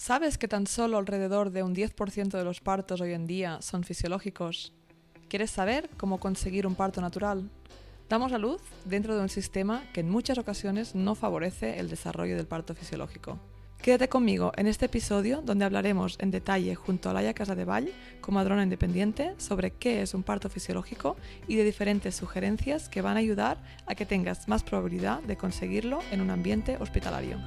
¿Sabes que tan solo alrededor de un 10% de los partos hoy en día son fisiológicos? ¿Quieres saber cómo conseguir un parto natural? Damos a luz dentro de un sistema que en muchas ocasiones no favorece el desarrollo del parto fisiológico. Quédate conmigo en este episodio donde hablaremos en detalle junto a Laia Casadevall, comadrona independiente, sobre qué es un parto fisiológico y de diferentes sugerencias que van a ayudar a que tengas más probabilidad de conseguirlo en un ambiente hospitalario.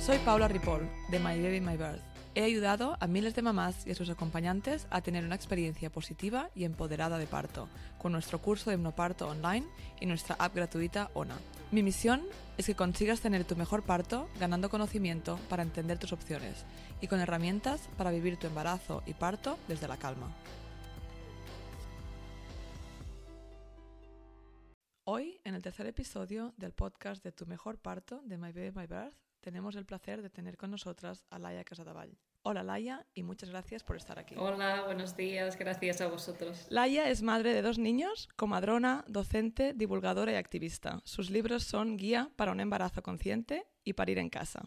Soy Paula Ripoll, de My Baby My Birth. He ayudado a miles de mamás y a sus acompañantes a tener una experiencia positiva y empoderada de parto, con nuestro curso de hipnoparto online y nuestra app gratuita ONA. Mi misión es que consigas tener tu mejor parto ganando conocimiento para entender tus opciones y con herramientas para vivir tu embarazo y parto desde la calma. Hoy, en el tercer episodio del podcast de Tu Mejor Parto de My Baby My Birth, tenemos el placer de tener con nosotras a Laia Casadevall. Hola Laia y muchas gracias por estar aquí. Hola, buenos días, gracias a vosotros. Laia es madre de dos niños, comadrona, docente, divulgadora y activista. Sus libros son Guía para un embarazo consciente y Parir en casa.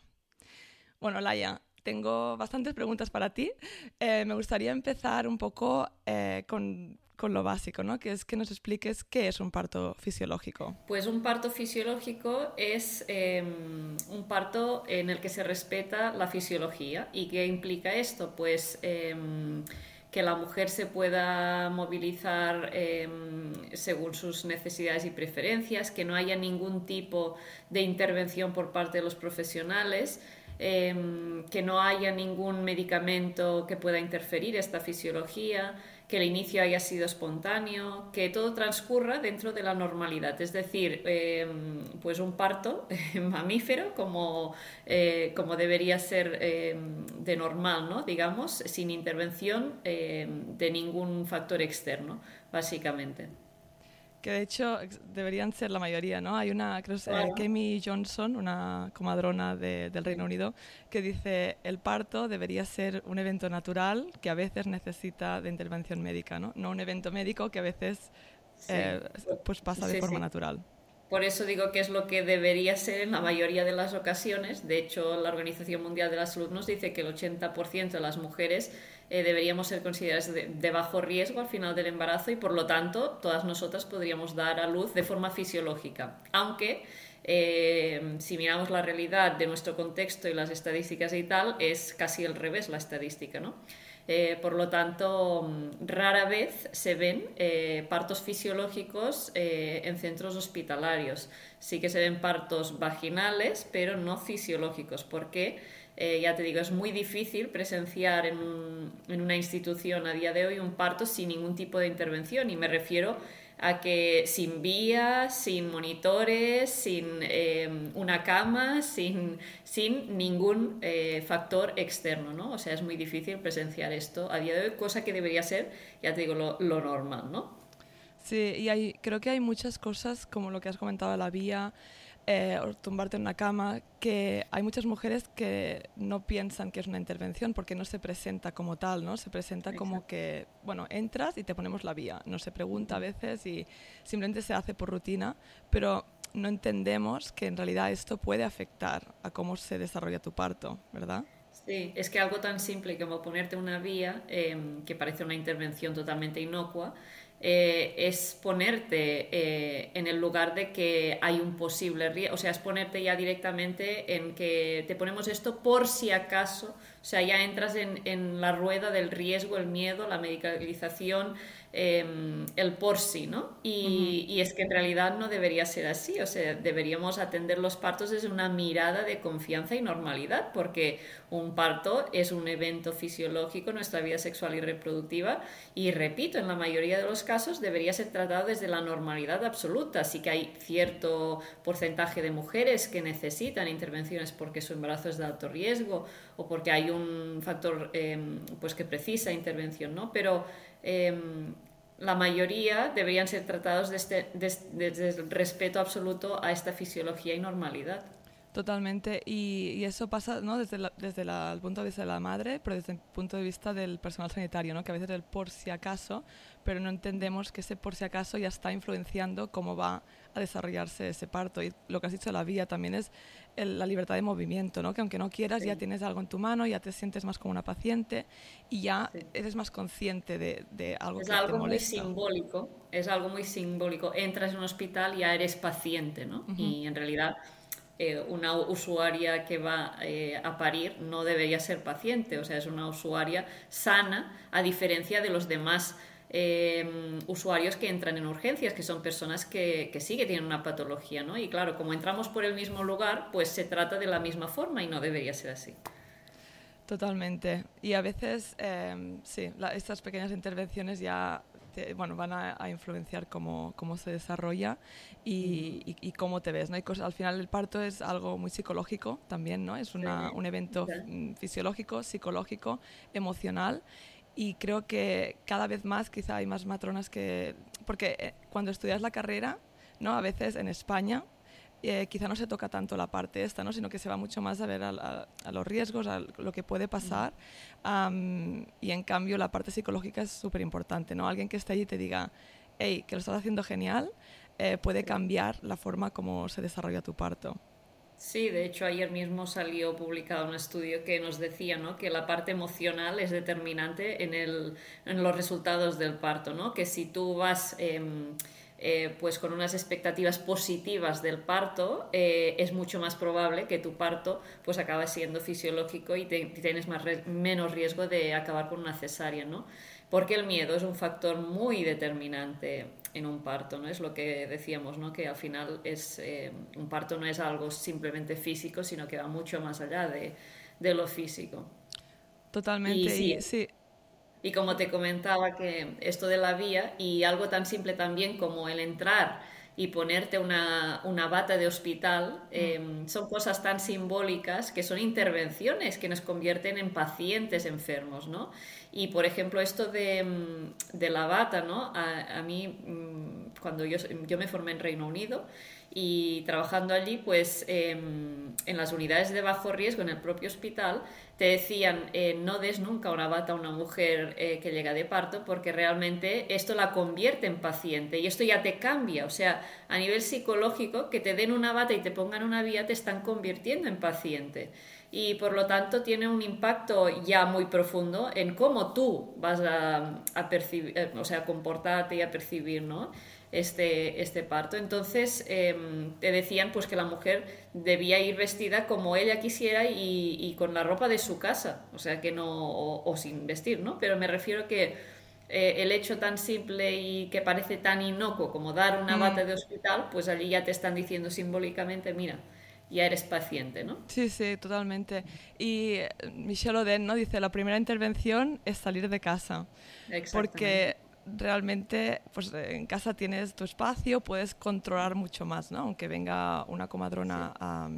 Bueno, Laia, tengo bastantes preguntas para ti. Eh, me gustaría empezar un poco eh, con con lo básico, ¿no? Que es que nos expliques qué es un parto fisiológico. Pues un parto fisiológico es em, un parto en el que se respeta la fisiología. ¿Y qué implica esto? Pues em, que la mujer se pueda movilizar em, según sus necesidades y preferencias, que no haya ningún tipo de intervención por parte de los profesionales. que no haya ningún medicamento que pueda interferir esta fisiología, que el inicio haya sido espontáneo, que todo transcurra dentro de la normalidad, es decir, em, pues un parto mamífero como, eh, como debería ser em, de normal, ¿no? digamos, sin intervención em, de ningún factor externo, básicamente que de hecho deberían ser la mayoría, ¿no? Hay una, creo que es Kemi Johnson, una comadrona del Reino Unido, que dice el parto debería ser un evento natural que a veces necesita de intervención médica, ¿no? No un evento médico que a veces eh, pues pasa de forma natural. Por eso digo que es lo que debería ser en la mayoría de las ocasiones. De hecho, la Organización Mundial de la Salud nos dice que el 80% de las mujeres eh, deberíamos ser consideradas de, bajo riesgo al final del embarazo y por lo tanto todas nosotras podríamos dar a luz de forma fisiológica. Aunque eh, si miramos la realidad de nuestro contexto y las estadísticas y tal, es casi al revés la estadística, ¿no? Eh, por lo tanto, mm, rara vez se ven partos fisiológicos en centros hospitalarios. Sí que se ven partos vaginales, pero no fisiológicos, porque, ya te digo, es muy difícil presenciar en, en una institución a día de hoy un parto sin ningún tipo de intervención. Y me refiero a que sin vías, sin monitores, sin eh, una cama, sin, sin ningún eh, factor externo, ¿no? O sea, es muy difícil presenciar esto a día de hoy, cosa que debería ser, ya te digo, lo, lo normal, ¿no? Sí, y hay, creo que hay muchas cosas, como lo que has comentado, la vía, eh, o tumbarte en una cama, que hay muchas mujeres que no piensan que es una intervención porque no se presenta como tal, ¿no? Se presenta como que, bueno, entras y te ponemos la vía. No se pregunta a veces y simplemente se hace por rutina, pero no entendemos que en realidad esto puede afectar a cómo se desarrolla tu parto, ¿verdad? Sí, es que algo tan simple como ponerte una vía, em, que parece una intervención totalmente inocua, eh, es ponerte eh, en el lugar de que hay un posible riesgo, o sea, es ponerte ya directamente en que te ponemos esto por si acaso, o sea, ya entras en, en la rueda del riesgo, el miedo, la medicalización, Em, el por sí, ¿no? Y, es que en realidad no debería ser así, o sea, deberíamos atender los partos desde una mirada de confianza y normalidad, porque un parto es un evento fisiológico en nuestra vida sexual y reproductiva y repito, en la mayoría de los casos debería ser tratado desde la normalidad absoluta, sí que hay cierto porcentaje de mujeres que necesitan intervenciones porque su embarazo es de alto riesgo o porque hay un factor em, pues que precisa intervención, ¿no? Pero Em, la mayoría deberían ser tratados desde, desde, el respeto absoluto a esta fisiología y normalidad. Totalmente, y, eso pasa ¿no? desde, desde el punto de vista de la madre, pero desde el punto de vista del personal sanitario, ¿no? que a veces el por si acaso, pero no entendemos que ese por si acaso ya está influenciando cómo va a desarrollarse ese parto. Y lo que has dicho, la vía también es la libertad de movimiento, ¿no? que aunque no quieras ya tienes algo en tu mano, ya te sientes más como una paciente y ya eres más consciente de, de algo es que algo te molesta. muy simbólico, es algo muy simbólico. Entras en un hospital y ya eres paciente, ¿no? Y en realidad eh, una usuaria que va eh, a parir no debería ser paciente, o sea, es una usuaria sana, a diferencia de los demás eh, usuarios que entran en urgencias, que son personas que, que, sí que tienen una patología, ¿no? Y claro, como entramos por el mismo lugar, pues se trata de la misma forma y no debería ser así. Totalmente. Y a veces, sí, estas pequeñas intervenciones ya bueno, van a, influenciar cómo, cómo, se desarrolla y, y, cómo te ves. ¿no? Y al final el parto es algo muy psicológico también, ¿no? es una, un evento mm, fisiológico, psicológico, emocional y creo que cada vez más quizá hay más matronas que... Porque eh, cuando estudias la carrera, ¿no? a veces en España eh, quizá no se toca tanto la parte esta, ¿no? sino que se va mucho más a ver a, los riesgos, a lo que puede pasar. y en cambio la parte psicológica es súper importante. ¿no? Alguien que esté allí y te diga, hey, que lo estás haciendo genial, eh, puede cambiar la forma como se desarrolla tu parto. Sí, de hecho ayer mismo salió publicado un estudio que nos decía ¿no? que la parte emocional es determinante en, el, en los resultados del parto, ¿no? que si tú vas... Em, eh, pues con unas expectativas positivas del parto, eh, es mucho más probable que tu parto pues acabe siendo fisiológico y tienes más menos riesgo de acabar con una cesárea, ¿no? Porque el miedo es un factor muy determinante en un parto, ¿no? Es lo que decíamos, ¿no? Que al final es, eh, un parto no es algo simplemente físico, sino que va mucho más allá de, de lo físico. Totalmente, sí. Y como te comentaba, que esto de la vía y algo tan simple también como el entrar y ponerte una, una bata de hospital mm. em, son cosas tan simbólicas que son intervenciones que nos convierten en pacientes enfermos, ¿no? Y por ejemplo, esto de, mm, de la bata, ¿no? A, a mí, mm, cuando yo, yo me formé en Reino Unido, y trabajando allí, pues em, en las unidades de bajo riesgo, en el propio hospital, te decían eh, no des nunca una bata a una mujer eh, que llega de parto porque realmente esto la convierte en paciente y esto ya te cambia. O sea, a nivel psicológico, que te den una bata y te pongan una vía te están convirtiendo en paciente. Y por lo tanto tiene un impacto ya muy profundo en cómo tú vas a, a percibir, eh, o sea, comportarte y a percibir, ¿no? Este, este parto. Entonces em, te decían pues que la mujer debía ir vestida como ella quisiera y, con la ropa de su casa, o sea que no, o, sin vestir, ¿no? Pero me refiero que eh, el hecho tan simple y que parece tan inocuo como dar una mm. bata de hospital, pues allí ya te están diciendo simbólicamente, mira, ya eres paciente, ¿no? Sí, sí, totalmente. Y eh, Michelle Oden ¿no? dice, la primera intervención es salir de casa. Porque realmente pues en casa tienes tu espacio, puedes controlar mucho más, ¿no? aunque venga una comadrona a,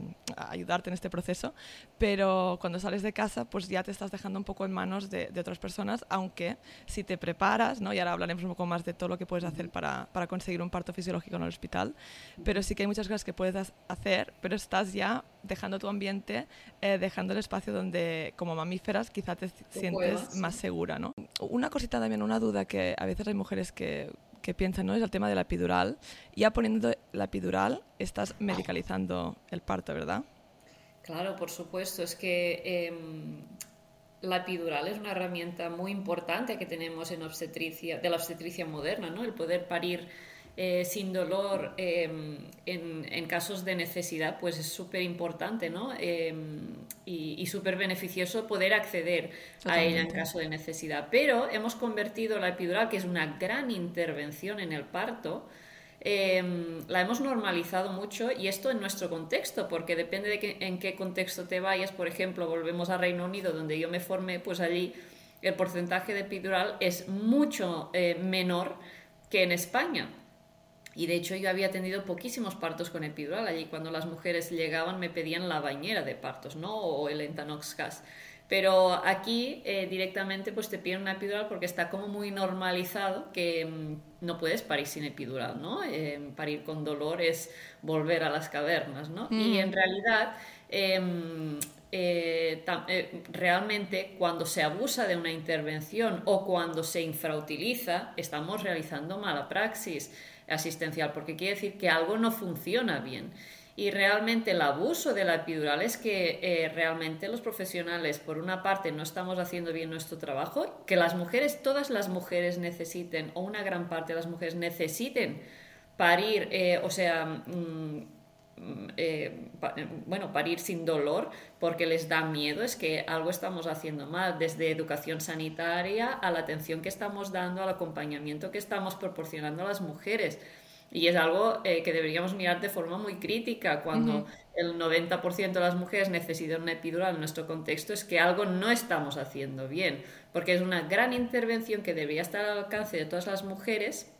ayudarte en este proceso, pero cuando sales de casa pues ya te estás dejando un poco en manos de, otras personas, aunque si te preparas, ¿no? y ahora hablaremos un poco más de todo lo que puedes hacer para, para conseguir un parto fisiológico en el hospital, pero sí que hay muchas cosas que puedes hacer, pero estás ya dejando tu ambiente, eh, dejando el espacio donde como mamíferas quizá te sientes más segura. ¿no? Una cosita también, una duda que a veces hay mujeres que, que piensan, ¿no? Es el tema de la epidural. Ya poniendo la epidural, estás medicalizando el parto, ¿verdad? Claro, por supuesto. Es que em, la epidural es una herramienta muy importante que tenemos en obstetricia, de la obstetricia moderna, ¿no? El poder parir eh, sin dolor em, en, casos de necesidad, pues es súper importante ¿no? Em, y, súper beneficioso poder acceder a ella en caso de necesidad. Pero hemos convertido la epidural, que es una gran intervención en el parto, em, la hemos normalizado mucho y esto en nuestro contexto, porque depende de en qué contexto te vayas. Por ejemplo, volvemos a Reino Unido, donde yo me formé, pues allí el porcentaje de epidural es mucho eh, menor que en España. Y de hecho yo había tenido poquísimos partos con epidural. Allí cuando las mujeres llegaban me pedían la bañera de partos, ¿no? O el Entanox Gas. Pero aquí eh, directamente pues te piden una epidural porque está como muy normalizado que mm, no puedes parir sin epidural, ¿no? Eh, parir con dolor es volver a las cavernas, ¿no? Y mm. en realidad, em, eh, eh, realmente cuando se abusa de una intervención o cuando se infrautiliza, estamos realizando mala praxis asistencial, porque quiere decir que algo no funciona bien. Y realmente el abuso de la epidural es que eh, realmente los profesionales, por una parte, no estamos haciendo bien nuestro trabajo, que las mujeres, todas las mujeres necesiten, o una gran parte de las mujeres necesiten parir, eh, o sea, mm, eh, bueno, parir sin dolor porque les da miedo, es que algo estamos haciendo mal, desde educación sanitaria a la atención que estamos dando, al acompañamiento que estamos proporcionando a las mujeres. Y es algo eh, que deberíamos mirar de forma muy crítica cuando el 90% de las mujeres necesitan una epidural en nuestro contexto, es que algo no estamos haciendo bien, porque es una gran intervención que debería estar al alcance de todas las mujeres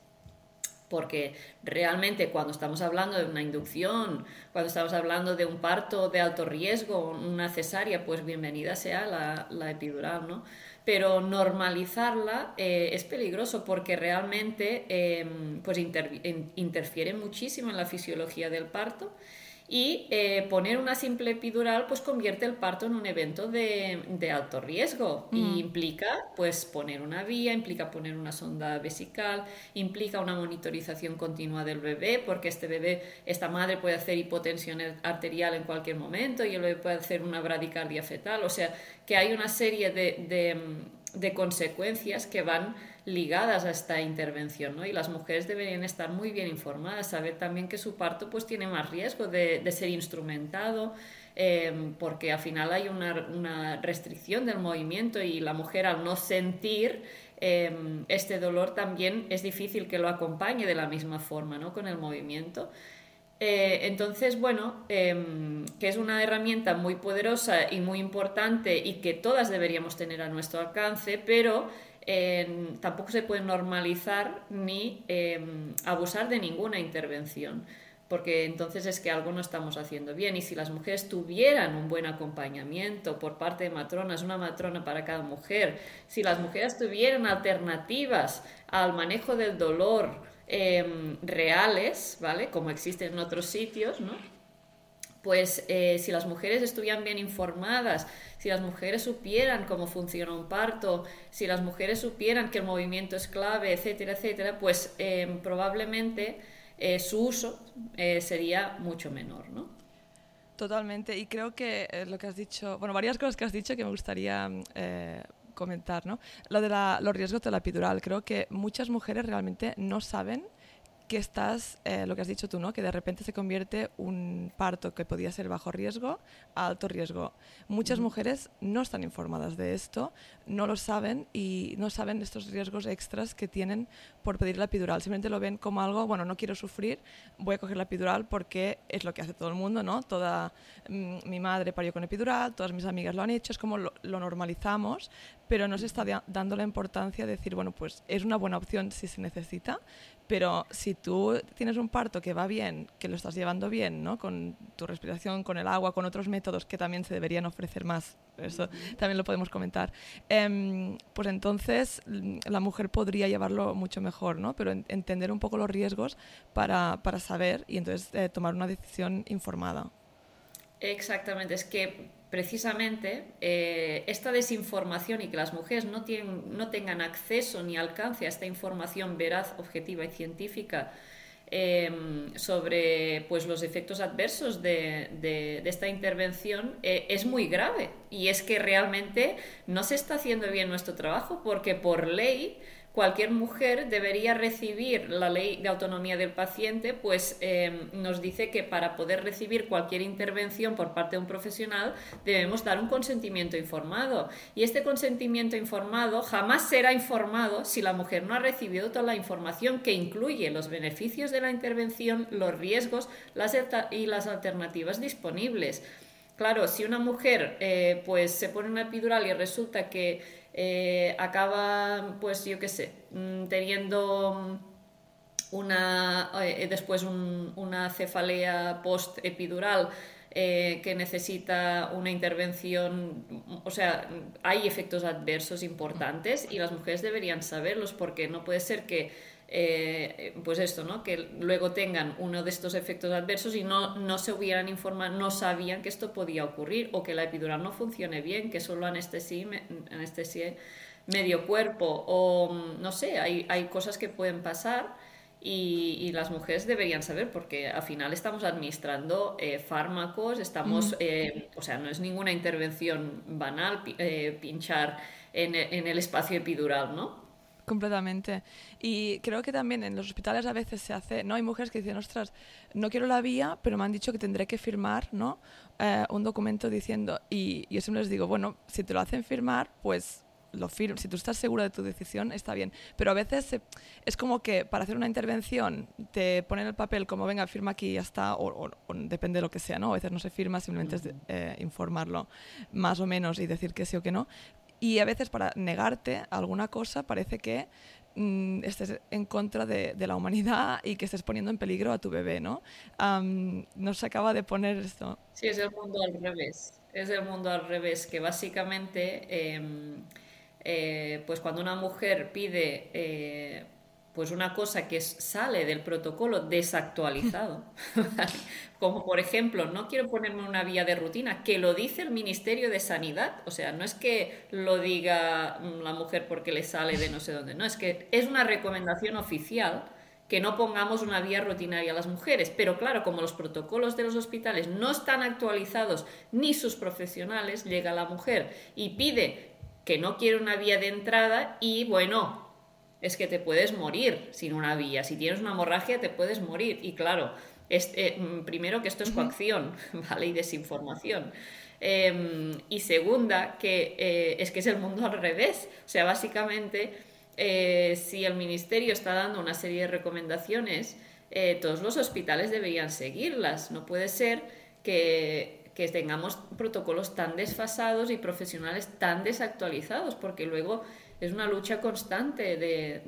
porque realmente cuando estamos hablando de una inducción, cuando estamos hablando de un parto de alto riesgo, una cesárea, pues bienvenida sea la, la epidural, ¿no? pero normalizarla eh, es peligroso porque realmente em, pues interfiere muchísimo en la fisiología del parto y eh, poner una simple epidural pues convierte el parto en un evento de, alto riesgo y mm. implica pues poner una vía, implica poner una sonda vesical, implica una monitorización continua del bebé porque este bebé, esta madre puede hacer hipotensión arterial en cualquier momento y el bebé puede hacer una bradicardia fetal, o sea que hay una serie de, de consecuencias que van ligadas a esta intervención, ¿no? Y las mujeres deberían estar muy bien informadas, saber también que su parto pues tiene más riesgo de, ser instrumentado, em, porque al final hay una, restricción del movimiento y la mujer al no sentir em, este dolor también es difícil que lo acompañe de la misma forma, ¿no? Con el movimiento. Eh, entonces, bueno, em, que es una herramienta muy poderosa y muy importante y que todas deberíamos tener a nuestro alcance, pero tampoco se puede normalizar ni em, abusar de ninguna intervención, porque entonces es que algo no estamos haciendo bien. Y si las mujeres tuvieran un buen acompañamiento por parte de matronas, una matrona para cada mujer, si las mujeres tuvieran alternativas al manejo del dolor em, reales, ¿vale? Como existen en otros sitios, ¿no? Pues eh, si las mujeres estuvieran bien informadas, si las mujeres supieran cómo funciona un parto, si las mujeres supieran que el movimiento es clave, etcétera, etcétera, pues em, probablemente eh, su uso eh, sería mucho menor, ¿no? Totalmente, y creo que lo que has dicho, bueno, varias cosas que has dicho que me gustaría comentar, ¿no? Lo de los riesgos de la epidural, creo que muchas mujeres realmente no saben que estás, eh, lo que has dicho tú, ¿no? que de repente se convierte un parto que podía ser bajo riesgo a alto riesgo. Muchas mujeres no están informadas de esto, no lo saben y no saben estos riesgos extras que tienen por pedir la epidural. Simplemente lo ven como algo, bueno, no quiero sufrir, voy a coger la epidural porque es lo que hace todo el mundo, ¿no? Toda mm, mi madre parió con epidural, todas mis amigas lo han hecho, es como lo, lo normalizamos, pero no se está dando la importancia de decir, bueno, pues es una buena opción si se necesita, pero si tú tienes un parto que va bien, que lo estás llevando bien, ¿no? con tu respiración, con el agua, con otros métodos que también se deberían ofrecer más, eso también lo podemos comentar, em, pues entonces mm, la mujer podría llevarlo mucho mejor, ¿no? pero entender un poco los riesgos para, para saber y entonces eh, tomar una decisión informada. Exactamente, es que precisamente eh, esta desinformación y que las mujeres no, tengan acceso ni alcance a esta información veraz, objetiva y científica em, sobre pues, los efectos adversos de, esta intervención eh, es muy grave. Y es que realmente no se está haciendo bien nuestro trabajo porque por ley cualquier mujer debería recibir la ley de autonomía del paciente, pues eh, nos dice que para poder recibir cualquier intervención por parte de un profesional debemos dar un consentimiento informado. Y este consentimiento informado jamás será informado si la mujer no ha recibido toda la información que incluye los beneficios de la intervención, los riesgos y las alternativas disponibles. Claro, si una mujer eh, pues se pone una epidural y resulta que eh, acaba, pues yo qué sé, mm, teniendo una, eh, después una cefalea post-epidural eh, que necesita una intervención, o sea, hay efectos adversos importantes y las mujeres deberían saberlos porque no puede ser que eh, pues esto, ¿no? Que luego tengan uno de estos efectos adversos y no, no se hubieran informado, no sabían que esto podía ocurrir o que la epidural no funcione bien, que solo anestesie, anestesie medio cuerpo o no sé, hay, hay cosas que pueden pasar y, las mujeres deberían saber porque al final estamos administrando eh, fármacos, estamos, eh, o sea, no es ninguna intervención banal eh, pinchar en, en, el espacio epidural, ¿no? Completamente. Y creo que también en los hospitales a veces se hace, ¿no? Hay mujeres que dicen, ostras, no quiero la vía, pero me han dicho que tendré que firmar, ¿no? un documento diciendo, y yo siempre les digo, bueno, si te lo hacen firmar, pues lo firmo, si tú estás segura de tu decisión, está bien. Pero a veces es como que para hacer una intervención te ponen el papel como, venga, firma aquí y ya está, o, depende de lo que sea, ¿no? A veces no se firma, simplemente es eh, informarlo más o menos y decir que sí o que no. Y a veces para negarte alguna cosa parece que mm, estés en contra de, la humanidad y que estés poniendo en peligro a tu bebé, ¿no? no se acaba de poner esto. Sí, es el mundo al revés. Es el mundo al revés, que básicamente... Em, eh, pues cuando una mujer pide eh, pues una cosa que sale del protocolo desactualizado, como por ejemplo, no quiero ponerme una vía de rutina, que lo dice el Ministerio de Sanidad, o sea, no es que lo diga mm, la mujer porque le sale de no sé dónde, no, es que es una recomendación oficial que no pongamos una vía rutinaria a las mujeres. Pero claro, como los protocolos de los hospitales no están actualizados ni sus profesionales, llega la mujer y pide que no quiere una vía de entrada y bueno, es que te puedes morir sin una vía. Si tienes una hemorragia te puedes morir. Y claro, mm, primero que esto es coacción, ¿vale? Y desinformación. Em, y segunda, que eh, es que es el mundo al revés. O sea, básicamente, eh, si el ministerio está dando una serie de recomendaciones, todos los hospitales deberían seguirlas. No puede ser que que tengamos protocolos tan desfasados y profesionales tan desactualizados, porque luego es una lucha constante de,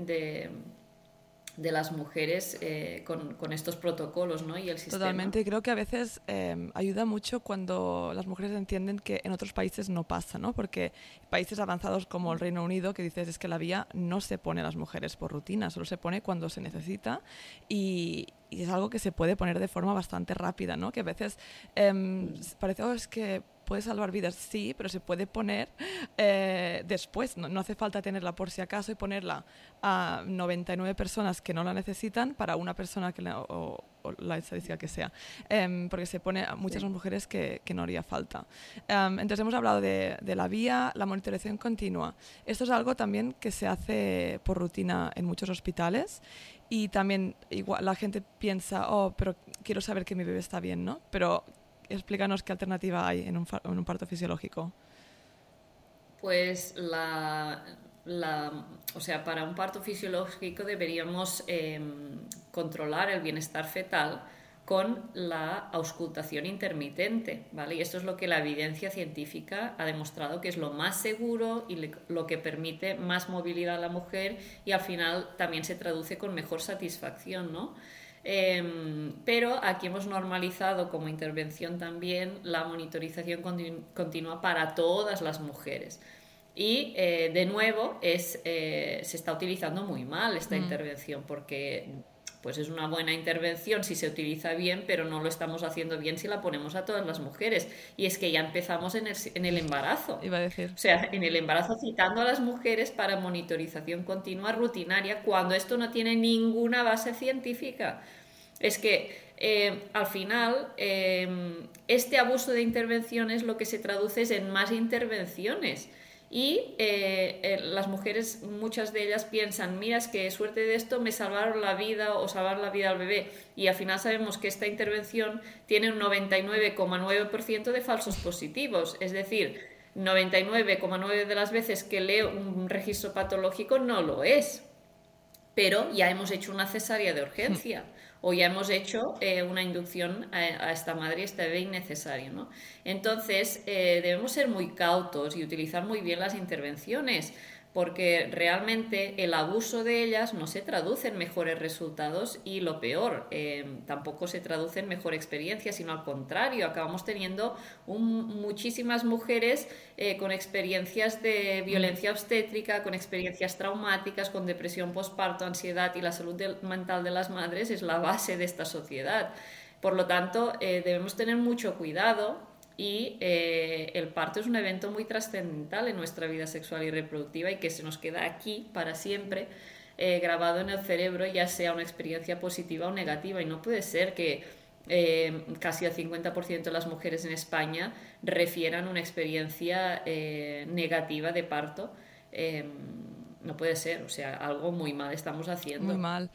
de las mujeres eh, con, con, estos protocolos ¿no? y el sistema. Totalmente, creo que a veces eh, ayuda mucho cuando las mujeres entienden que en otros países no pasa, ¿no? porque países avanzados como el Reino Unido, que dices es que la vía no se pone a las mujeres por rutina, solo se pone cuando se necesita y, es algo que se puede poner de forma bastante rápida, ¿no? que a veces eh, parece, oh, es que puede salvar vidas, sí, pero se puede poner eh, después. No, hace falta tenerla por si acaso y ponerla a 99 personas que no la necesitan para una persona que o, la estadística que sea, em, porque se pone a muchas mujeres que, que, no haría falta. Em, entonces hemos hablado de, de, la vía, la monitorización continua. Esto es algo también que se hace por rutina en muchos hospitales y también igual la gente piensa, oh, pero quiero saber que mi bebé está bien, ¿no? Pero explícanos qué alternativa hay en un, en un parto fisiológico. Pues la, o sea, para un parto fisiológico deberíamos em, controlar el bienestar fetal con la auscultación intermitente, ¿vale? Y esto es lo que la evidencia científica ha demostrado que es lo más seguro y lo que permite más movilidad a la mujer y al final también se traduce con mejor satisfacción, ¿no? Em, pero aquí hemos normalizado como intervención también la monitorización continua para todas las mujeres. Y eh, de nuevo es, eh, se está utilizando muy mal esta mm. intervención porque pues es una buena intervención si se utiliza bien, pero no lo estamos haciendo bien si la ponemos a todas las mujeres. Y es que ya empezamos en el, en el embarazo. Iba a decir. O sea, en el embarazo citando a las mujeres para monitorización continua rutinaria cuando esto no tiene ninguna base científica. Es que eh, al final em, este abuso de intervenciones lo que se traduce es en más intervenciones. Y eh, eh, las mujeres, muchas de ellas piensan, mira, es que suerte de esto me salvaron la vida o salvar la vida al bebé. Y al final sabemos que esta intervención tiene un 99,9% de falsos positivos. Es decir, 99,9% de las veces que leo un registro patológico no lo es. Pero ya hemos hecho una cesárea de urgencia o ya hemos hecho eh, una inducción a, esta madre y este bebé innecesario. ¿no? Entonces, eh, debemos ser muy cautos y utilizar muy bien las intervenciones, porque realmente el abuso de ellas no se traduce en mejores resultados y lo peor, eh, tampoco se traduce en mejor experiencia, sino al contrario, acabamos teniendo muchísimas mujeres eh, con experiencias de violencia obstétrica, con experiencias traumáticas, con depresión postparto, ansiedad y la salud mental de las madres es la base de esta sociedad. Por lo tanto, eh, debemos tener mucho cuidado y eh, el parto es un evento muy trascendental en nuestra vida sexual y reproductiva y que se nos queda aquí para siempre eh, grabado en el cerebro, ya sea una experiencia positiva o negativa. Y no puede ser que eh, casi el 50% de las mujeres en España refieran una experiencia negativa de parto no puede ser, o sea, algo muy mal estamos haciendo. Muy mal.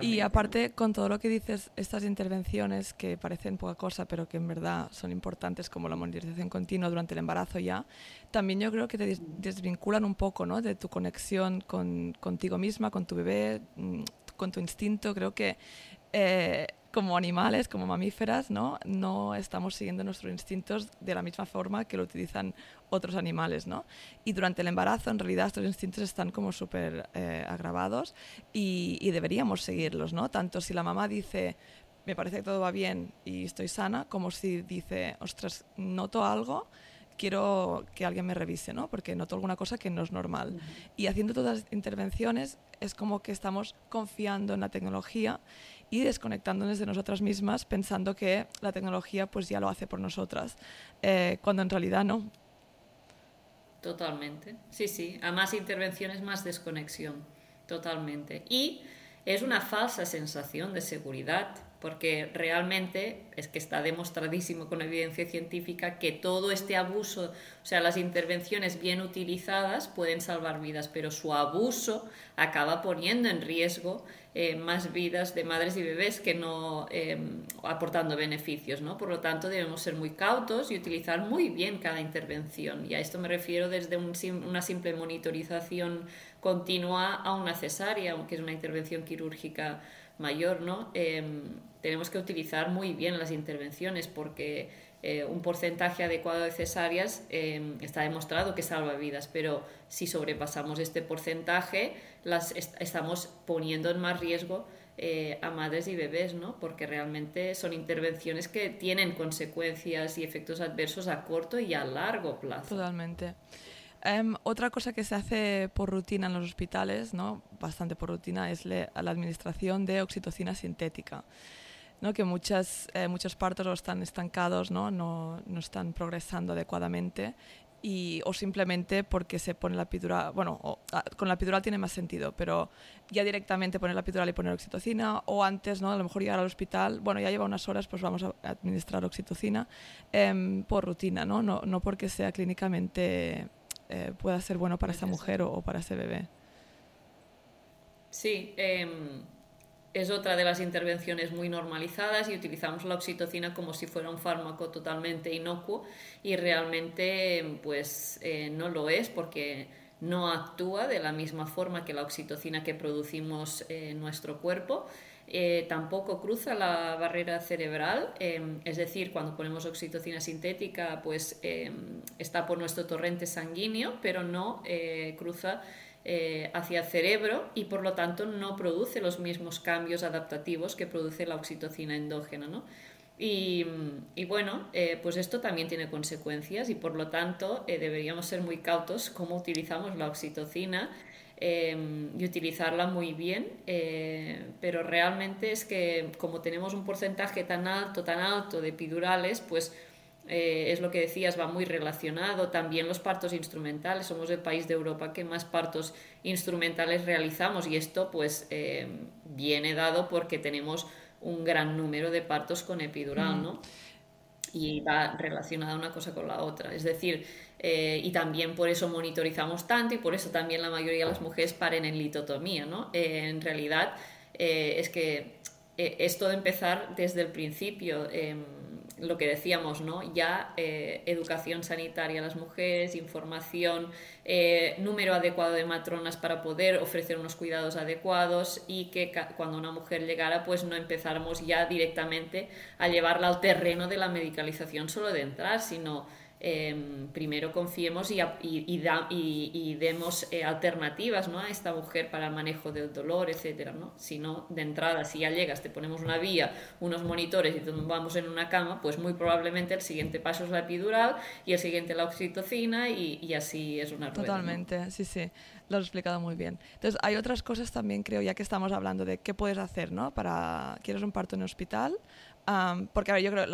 Y aparte, con todo lo que dices, estas intervenciones que parecen poca cosa, pero que en verdad son importantes, como la monitorización continua durante el embarazo ya, también yo creo que te desvinculan un poco ¿no? de tu conexión con, contigo misma, con tu bebé, mm, con tu instinto. Creo que eh, como animales, como mamíferas, ¿no? no estamos siguiendo nuestros instintos de la misma forma que lo utilizan otros animales. ¿no? Y durante el embarazo, en realidad, estos instintos están como súper eh, agravados y, y, deberíamos seguirlos. ¿no? Tanto si la mamá dice, me parece que todo va bien y estoy sana, como si dice, ostras, noto algo quiero que alguien me revise, ¿no? Porque noto alguna cosa que no es normal. Y haciendo todas las intervenciones es como que estamos confiando en la tecnología y desconectándonos de nosotras mismas pensando que la tecnología pues ya lo hace por nosotras, eh, cuando en realidad no. Totalmente, sí, sí, a más intervenciones más desconexión, totalmente. Y es una falsa sensación de seguridad, porque realmente es que está demostradísimo con evidencia científica que todo este abuso, o sea, las intervenciones bien utilizadas pueden salvar vidas, pero su abuso acaba poniendo en riesgo eh, más vidas de madres y bebés que no eh, aportando beneficios. ¿no? Por lo tanto, debemos ser muy cautos y utilizar muy bien cada intervención. Y a esto me refiero desde una simple monitorización continua a una cesárea, aunque es una intervención quirúrgica mayor. ¿no? Em, tenemos que utilizar muy bien las intervenciones porque eh, un porcentaje adecuado de cesáreas em, está demostrado que salva vidas, pero si sobrepasamos este porcentaje, las estamos poniendo en más riesgo eh, a madres y bebés, ¿no? porque realmente son intervenciones que tienen consecuencias y efectos adversos a corto y a largo plazo. Totalmente. Em, otra cosa que se hace por rutina en los hospitales, ¿no? bastante por rutina, es la administración de oxitocina sintética que muchas, eh, muchos partos están estancados, ¿no? No, no están progresando adecuadamente y, o simplemente porque se pone la epidural, bueno, ah, con la epidural tiene más sentido, pero ya directamente poner la epidural y poner oxitocina, o antes, ¿no? A lo mejor llegar al hospital, bueno, ya lleva unas horas, pues vamos a administrar oxitocina em, por rutina, ¿no? ¿no? No porque sea clínicamente eh, pueda ser bueno para esa mujer o, o para ese bebé. Sí, eh, es otra de las intervenciones muy normalizadas y utilizamos la oxitocina como si fuera un fármaco totalmente inocuo y realmente pues eh, no lo es porque no actúa de la misma forma que la oxitocina que producimos en nuestro cuerpo. Eh, tampoco cruza la barrera cerebral, em, es decir, cuando ponemos oxitocina sintética, pues em, está por nuestro torrente sanguíneo, pero no eh, cruza eh, hacia el cerebro y por lo tanto no produce los mismos cambios adaptativos que produce la oxitocina endógena. ¿no? Y, bueno, eh, pues esto también tiene consecuencias y por lo tanto eh, deberíamos ser muy cautos cómo utilizamos la oxitocina y utilizarla muy bien, pero realmente es que como tenemos un porcentaje tan alto, tan alto de epidurales, pues eh, es lo que decías, va muy relacionado. También los partos instrumentales, somos el país de Europa que más partos instrumentales realizamos y esto pues eh, viene dado porque tenemos un gran número de partos con epidural, ¿no? Y va relacionada una cosa con la otra. Es decir, eh, y también por eso monitorizamos tanto y por eso también la mayoría de las mujeres paren en litotomía, ¿no? en realidad es que esto de empezar desde el principio em, lo que decíamos, ¿no? Ya eh, educación sanitaria a las mujeres, información, eh, número adecuado de matronas para poder ofrecer unos cuidados adecuados y que cuando una mujer llegara, pues no empezáramos ya directamente a llevarla al terreno de la medicalización solo de entrar, sino Em, primero confiemos y, y, demos eh, alternativas ¿no? a esta mujer para el manejo del dolor, etcétera, ¿no? Si no, de entrada, si ya llegas, te ponemos una vía, unos monitores y te vamos en una cama, pues muy probablemente el siguiente paso es la epidural y el siguiente la oxitocina y, así es una rueda. Totalmente, sí, sí, lo has explicado muy bien. Entonces, hay otras cosas también, creo, ya que estamos hablando de qué puedes hacer, ¿no? Para, ¿quieres un parto en hospital? porque, a ver, yo creo,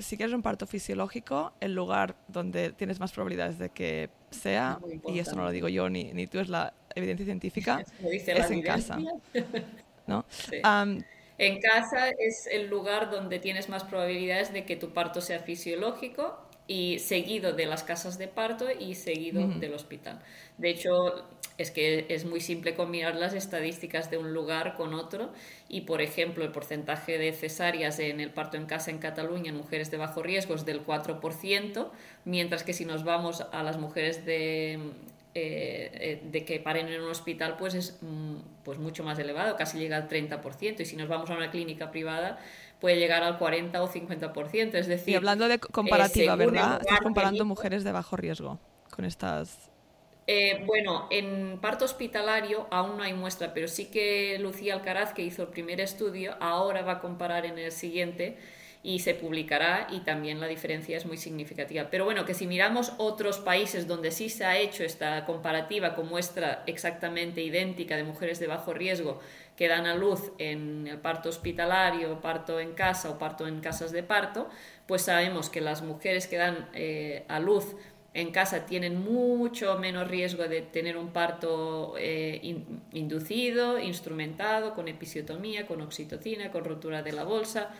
si quieres un parto fisiológico, el lugar donde tienes más probabilidades de que sea, y esto no lo digo yo ni, ni tú, es la evidencia científica, es en casa. ¿no? en casa es el lugar donde tienes más probabilidades de que tu parto sea fisiológico y seguido de las casas de parto y seguido del hospital. De hecho, es que es muy simple combinar las estadísticas de un lugar con otro y, por ejemplo, el porcentaje de cesáreas en el parto en casa en Cataluña en mujeres de bajo riesgo es del 4%, mientras que si nos vamos a las mujeres de, eh, eh, de que paren en un hospital, pues es mm, pues mucho más elevado, casi llega al 30%, y si nos vamos a una clínica privada, puede llegar al 40 o 50%. Es decir, y hablando de comparativa, ¿verdad? Estás comparando mujeres de bajo riesgo con estas eh, bueno, en parto hospitalario aún no hay muestra, pero sí que Lucía Alcaraz, que hizo el primer estudio, ahora va a comparar en el siguiente y se publicará y también la diferencia es muy significativa. Pero bueno, que si miramos otros países donde sí se ha hecho esta comparativa con muestra exactamente idéntica de mujeres de bajo riesgo que dan a luz en el parto hospitalario, parto en casa o parto en casas de parto, pues sabemos que las mujeres que dan eh, a luz en casa tienen mucho menos riesgo de tener un parto eh, inducido, instrumentado, con episiotomía, con oxitocina, con rotura de la bolsa,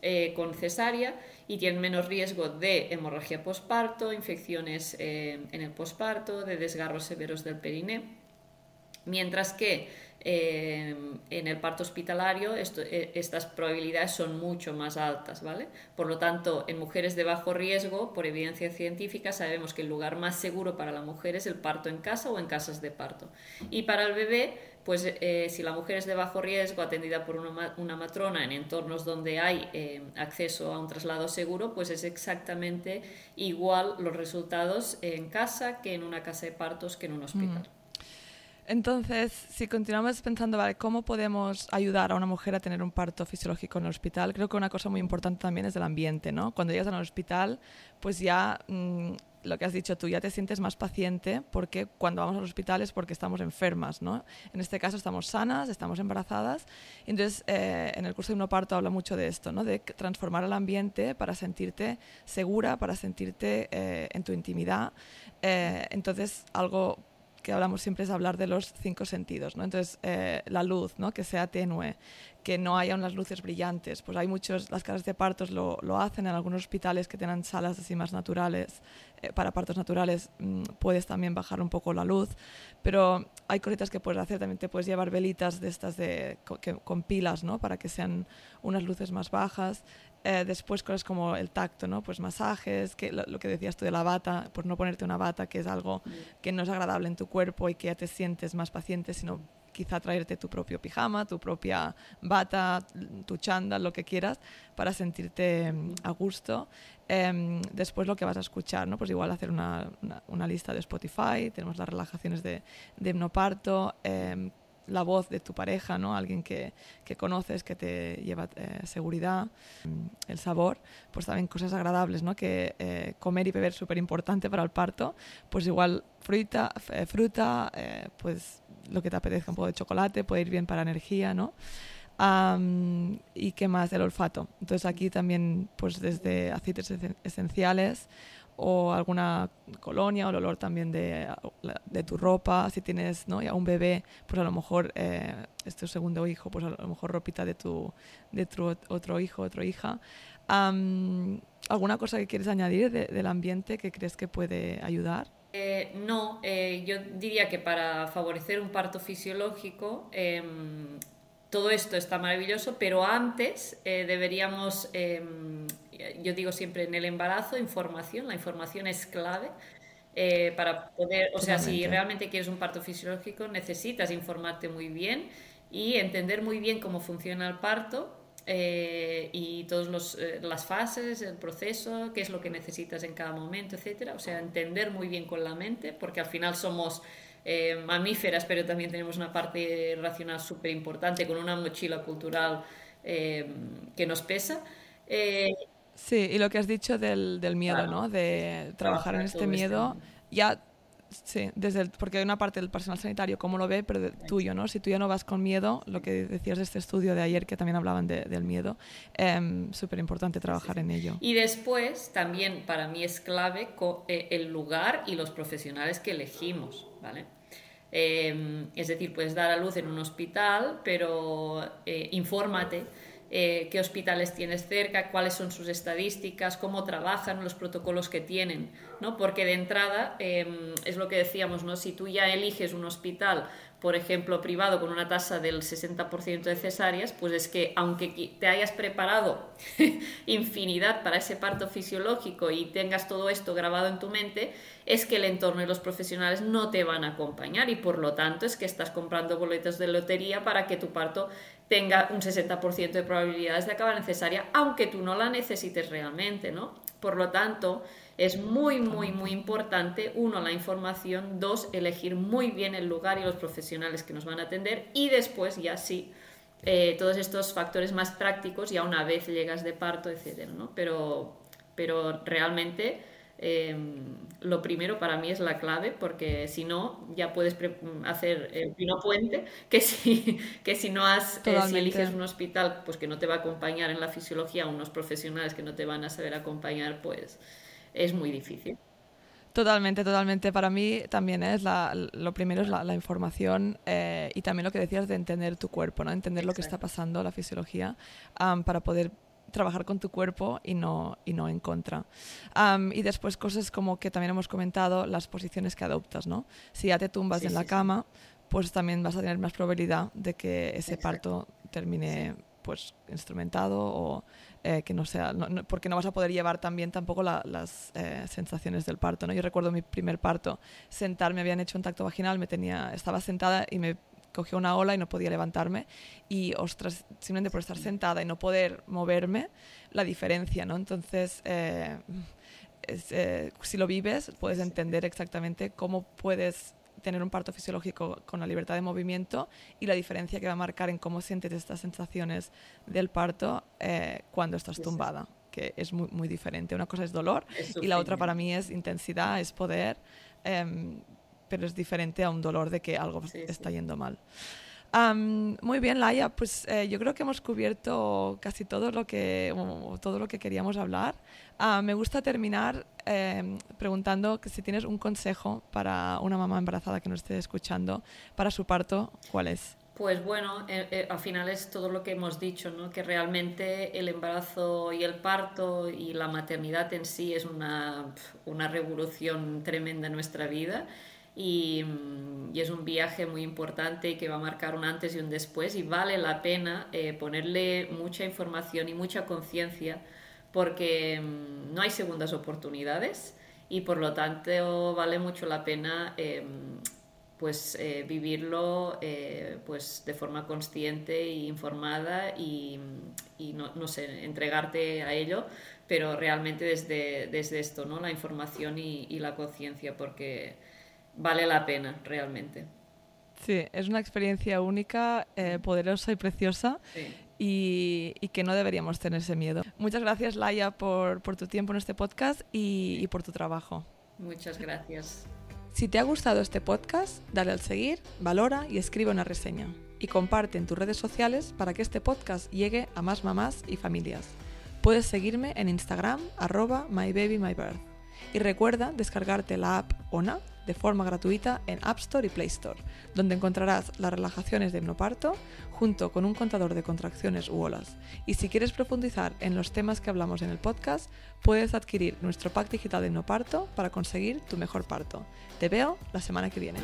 eh, con cesárea y tienen menos riesgo de hemorragia posparto, infecciones eh, en el posparto, de desgarros severos del periné. Mientras que eh, en el parto hospitalario eh, estas probabilidades son mucho más altas, ¿vale? Por lo tanto, en mujeres de bajo riesgo, por evidencia científica, sabemos que el lugar más seguro para la mujer es el parto en casa o en casas de parto. Y para el bebé, pues eh, si la mujer es de bajo riesgo, atendida por una, una matrona en entornos donde hay acceso a un traslado seguro, pues es exactamente igual los resultados en casa que en una casa de partos que en un hospital. Entonces, si continuamos pensando, vale, ¿cómo podemos ayudar a una mujer a tener un parto fisiológico en el hospital? Creo que una cosa muy importante también es el ambiente, ¿no? Cuando llegas al hospital, pues ya mm, lo que has dicho tú, ya te sientes más paciente porque cuando vamos al hospital es porque estamos enfermas, ¿no? En este caso estamos sanas, estamos embarazadas. Entonces, eh, en el curso de uno parto habla mucho de esto, ¿no? De transformar el ambiente para sentirte segura, para sentirte eh, en tu intimidad. Eh, entonces, algo que hablamos siempre es hablar de los cinco sentidos, ¿no? Entonces, eh, la luz, ¿no? Que sea tenue, que no haya unas luces brillantes. Pues hay muchos, las casas de partos lo, lo hacen en algunos hospitales que tienen salas así más naturales, eh, para partos naturales mm, puedes también bajar un poco la luz, pero hay cositas que puedes hacer, también te puedes llevar velitas de estas de, con pilas, ¿no? Para que sean unas luces más bajas. Eh, después cosas como el tacto, ¿no? Pues masajes, que lo, que decías tú de la bata, pues no ponerte una bata que es algo que no es agradable en tu cuerpo y que ya te sientes más paciente, sino quizá traerte tu propio pijama, tu propia bata, tu chándal, lo que quieras, para sentirte mm, a gusto. Em, después lo que vas a escuchar, ¿no? Pues igual hacer una, una, lista de Spotify, tenemos las relajaciones de, de hipnoparto, em, la voz de tu pareja, ¿no? Alguien que, que conoces, que te lleva eh, seguridad, el sabor, pues también cosas agradables, ¿no? Que eh, comer y beber súper importante para el parto, pues igual fruta, eh, fruta pues lo que te apetezca, un poco de chocolate, puede ir bien para energía, ¿no? y qué más, el olfato. Entonces aquí también, pues desde aceites esenciales o alguna colonia o el olor también de, de tu ropa, si tienes ¿no? ya un bebé, pues a lo mejor eh, es tu segundo hijo, pues a lo mejor ropita de tu, de tu otro hijo, otra hija. ¿Alguna cosa que quieres añadir del ambiente que crees que puede ayudar? Eh, no, eh, yo diría que para favorecer un parto fisiológico em, todo esto está maravilloso, pero antes deberíamos em, yo digo siempre en el embarazo, información, la información es clave. Eh, para poder, o sea, si realmente quieres un parto fisiológico, necesitas informarte muy bien y entender muy bien cómo funciona el parto eh, y todas eh, las fases, el proceso, qué es lo que necesitas en cada momento, etcétera. O sea, entender muy bien con la mente, porque al final somos eh, mamíferas, pero también tenemos una parte racional súper importante con una mochila cultural que nos pesa. Sí, y lo que has dicho del, del miedo, ¿no? De trabajar en este, este miedo, ya Sí, desde porque hay una parte del personal sanitario, cómo lo ve, pero tuyo, ¿no? Si tú ya no vas con miedo, lo que decías de este estudio de ayer, que también hablaban del miedo, eh, súper importante trabajar en ello. Y después, también para mí es clave eh, el lugar y los profesionales que elegimos, ¿vale? Em, es decir, puedes dar a luz en un hospital, pero eh, infórmate eh, qué hospitales tienes cerca, cuáles son sus estadísticas, cómo trabajan, los protocolos que tienen, ¿no? Porque de entrada, em, es lo que decíamos, ¿no? Si tú ya eliges un hospital por ejemplo, privado con una tasa del 60% de cesáreas, pues es que aunque te hayas preparado infinidad para ese parto fisiológico y tengas todo esto grabado en tu mente, es que el entorno y los profesionales no te van a acompañar y por lo tanto es que estás comprando boletos de lotería para que tu parto tenga un 60% de probabilidades de acabar en cesárea, aunque tú no la necesites realmente, ¿no? Por lo tanto, es muy, muy, muy importante, uno, la información, dos, elegir muy bien el lugar y los profesionales que nos van a atender y después ya sí, eh, todos estos factores más prácticos ya una vez llegas de parto, etcétera, ¿no? Pero, pero realmente em, lo primero para mí es la clave porque si no ya puedes hacer el pino puente que si, que si no has, eh, si eliges un hospital pues que no te va a acompañar en la fisiología, unos profesionales que no te van a saber acompañar, pues es muy difícil. Totalmente, totalmente. Para mí también es la, lo primero es la, información eh, y también lo que decías de entender tu cuerpo, ¿no? entender lo que está pasando, la fisiología, para poder trabajar con tu cuerpo y no, y no en contra. y después cosas como que también hemos comentado, las posiciones que adoptas. ¿no? Si ya te tumbas en la cama, pues también vas a tener más probabilidad de que ese parto termine pues instrumentado o eh, que no sea, porque no vas a poder llevar también tampoco las eh, sensaciones del parto. ¿no? Yo recuerdo mi primer parto, sentarme, me habían hecho un tacto vaginal, me tenía, estaba sentada y me cogió una ola y no podía levantarme. Y ostras, simplemente por estar sentada y no poder moverme, la diferencia, ¿no? Entonces, eh, si lo vives, puedes entender exactamente cómo puedes tener un parto fisiológico con la libertad de movimiento y la diferencia que va a marcar en cómo sientes estas sensaciones del parto eh, cuando estás tumbada, que es muy, muy diferente. Una cosa es dolor y la otra para mí es intensidad, es poder, em, pero es diferente a un dolor de que algo está yendo mal muy bien, Laia, pues eh, yo creo que hemos cubierto casi todo lo que, todo lo que queríamos hablar. Ah, me gusta terminar em, preguntando que si tienes un consejo para una mamá embarazada que nos esté escuchando para su parto, ¿cuál es? Pues bueno, eh, eh, al final es todo lo que hemos dicho, ¿no? que realmente el embarazo y el parto y la maternidad en sí es una, una revolución tremenda en nuestra vida Mm, y, es un viaje muy importante que va a marcar un antes y un después y vale la pena eh, ponerle mucha información y mucha conciencia porque mm, no hay segundas oportunidades y por lo tanto vale mucho la pena em, pues eh, vivirlo eh, pues de forma consciente e informada y, no, no, sé, entregarte a ello, pero realmente desde, desde esto, ¿no? la información y, y la conciencia, porque vale la pena realmente. Sí, es una experiencia única, eh, poderosa y preciosa y, que no deberíamos tener ese miedo. Muchas gracias, Laia, por, tu tiempo en este podcast y, y por tu trabajo. Muchas gracias. Si te ha gustado este podcast, dale al seguir, valora y escribe una reseña. Y comparte en tus redes sociales para que este podcast llegue a más mamás y familias. Puedes seguirme en Instagram, arroba mybabymybirth. Y recuerda descargarte la app ONA de forma gratuita en App Store y Play Store, donde encontrarás las relajaciones de hipnoparto junto con un contador de contracciones u olas. Y si quieres profundizar en los temas que hablamos en el podcast, puedes adquirir nuestro pack digital de hipnoparto para conseguir tu mejor parto. Te veo la semana que viene.